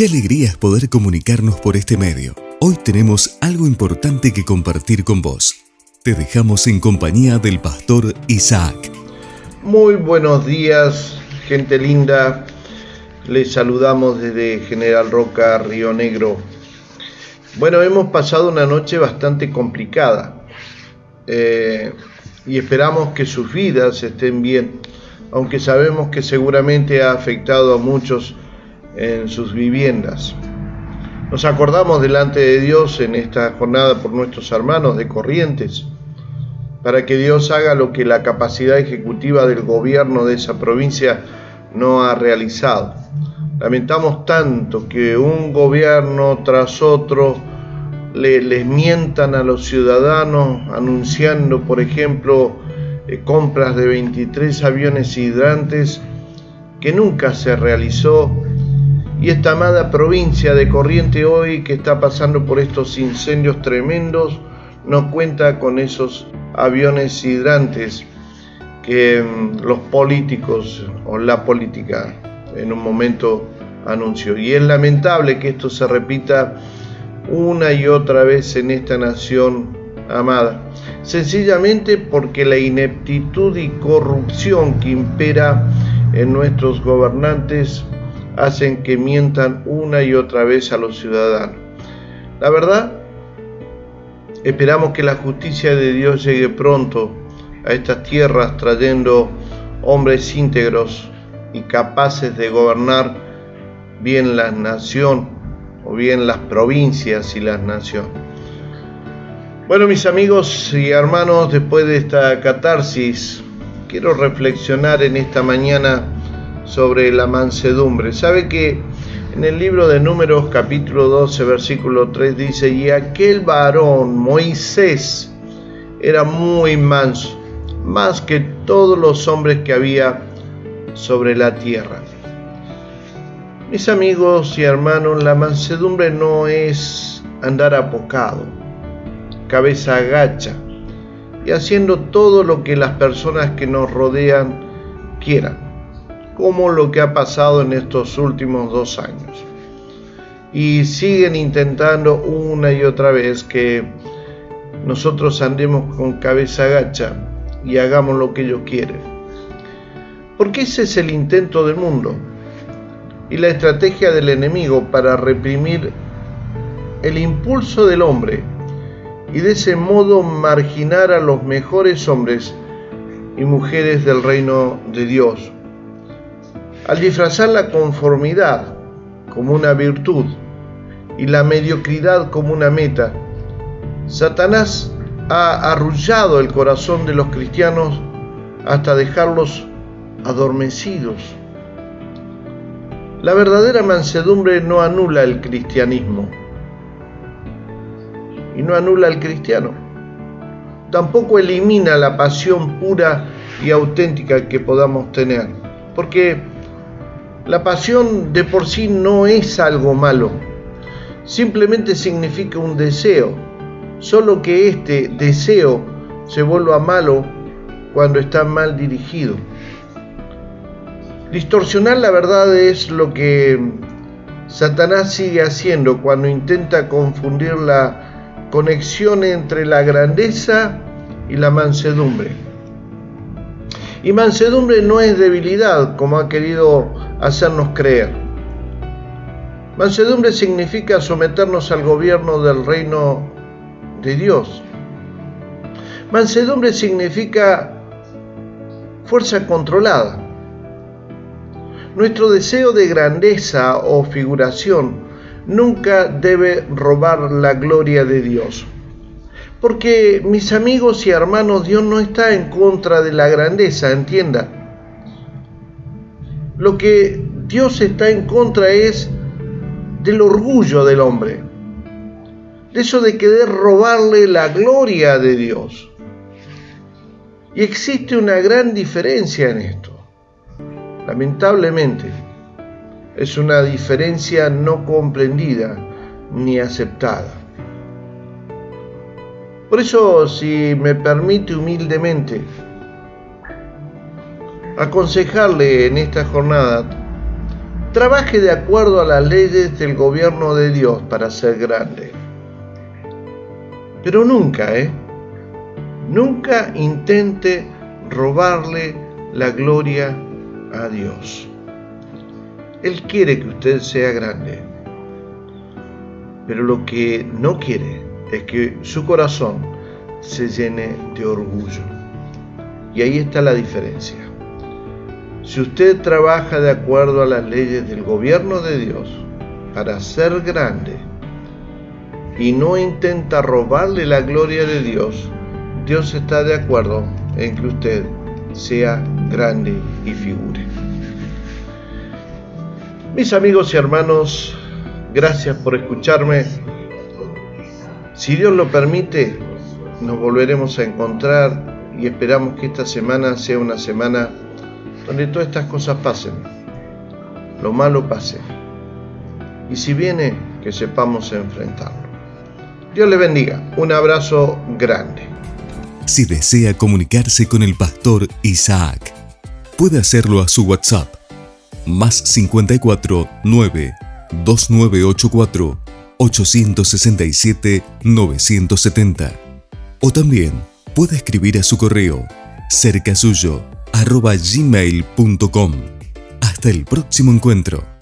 Qué alegría es poder comunicarnos por este medio. Hoy tenemos algo importante que compartir con vos. Te dejamos en compañía del pastor Isaac. Muy buenos días, gente linda. Les saludamos desde General Roca, Río Negro. Bueno, hemos pasado una noche bastante complicada eh, y esperamos que sus vidas estén bien, aunque sabemos que seguramente ha afectado a muchos en sus viviendas. Nos acordamos delante de Dios en esta jornada por nuestros hermanos de Corrientes, para que Dios haga lo que la capacidad ejecutiva del gobierno de esa provincia no ha realizado. Lamentamos tanto que un gobierno tras otro le, les mientan a los ciudadanos anunciando, por ejemplo, eh, compras de 23 aviones hidrantes que nunca se realizó y esta amada provincia de Corriente hoy que está pasando por estos incendios tremendos no cuenta con esos aviones hidrantes que mm, los políticos o la política en un momento anunció. Y es lamentable que esto se repita una y otra vez en esta nación amada, sencillamente porque la ineptitud y corrupción que impera en nuestros gobernantes hacen que mientan una y otra vez a los ciudadanos. La verdad, esperamos que la justicia de Dios llegue pronto a estas tierras trayendo hombres íntegros y capaces de gobernar bien la nación o bien las provincias y las naciones. Bueno, mis amigos y hermanos, después de esta catarsis, quiero reflexionar en esta mañana sobre la mansedumbre. Sabe que en el libro de Números capítulo 12 versículo 3 dice, y aquel varón, Moisés, era muy manso, más que todos los hombres que había sobre la tierra. Mis amigos y hermanos, la mansedumbre no es andar apocado, cabeza agacha y haciendo todo lo que las personas que nos rodean quieran como lo que ha pasado en estos últimos dos años. Y siguen intentando una y otra vez que nosotros andemos con cabeza gacha y hagamos lo que ellos quieren. Porque ese es el intento del mundo y la estrategia del enemigo para reprimir el impulso del hombre y de ese modo marginar a los mejores hombres y mujeres del reino de Dios al disfrazar la conformidad como una virtud y la mediocridad como una meta, Satanás ha arrullado el corazón de los cristianos hasta dejarlos adormecidos. La verdadera mansedumbre no anula el cristianismo y no anula al cristiano. Tampoco elimina la pasión pura y auténtica que podamos tener, porque la pasión de por sí no es algo malo, simplemente significa un deseo, solo que este deseo se vuelva malo cuando está mal dirigido. Distorsionar la verdad es lo que Satanás sigue haciendo cuando intenta confundir la conexión entre la grandeza y la mansedumbre. Y mansedumbre no es debilidad, como ha querido hacernos creer. Mansedumbre significa someternos al gobierno del reino de Dios. Mansedumbre significa fuerza controlada. Nuestro deseo de grandeza o figuración nunca debe robar la gloria de Dios. Porque mis amigos y hermanos, Dios no está en contra de la grandeza, entienda. Lo que Dios está en contra es del orgullo del hombre, de eso de querer robarle la gloria de Dios. Y existe una gran diferencia en esto. Lamentablemente, es una diferencia no comprendida ni aceptada. Por eso, si me permite humildemente aconsejarle en esta jornada, Trabaje de acuerdo a las leyes del gobierno de Dios para ser grande. Pero nunca, ¿eh? Nunca intente robarle la gloria a Dios. Él quiere que usted sea grande. Pero lo que no quiere es que su corazón se llene de orgullo. Y ahí está la diferencia. Si usted trabaja de acuerdo a las leyes del gobierno de Dios para ser grande y no intenta robarle la gloria de Dios, Dios está de acuerdo en que usted sea grande y figure. Mis amigos y hermanos, gracias por escucharme. Si Dios lo permite, nos volveremos a encontrar y esperamos que esta semana sea una semana donde todas estas cosas pasen, lo malo pase. Y si viene, que sepamos enfrentarlo. Dios le bendiga. Un abrazo grande. Si desea comunicarse con el pastor Isaac, puede hacerlo a su WhatsApp, más 54 9 2984 867 970. O también puede escribir a su correo cerca suyo gmail.com. Hasta el próximo encuentro.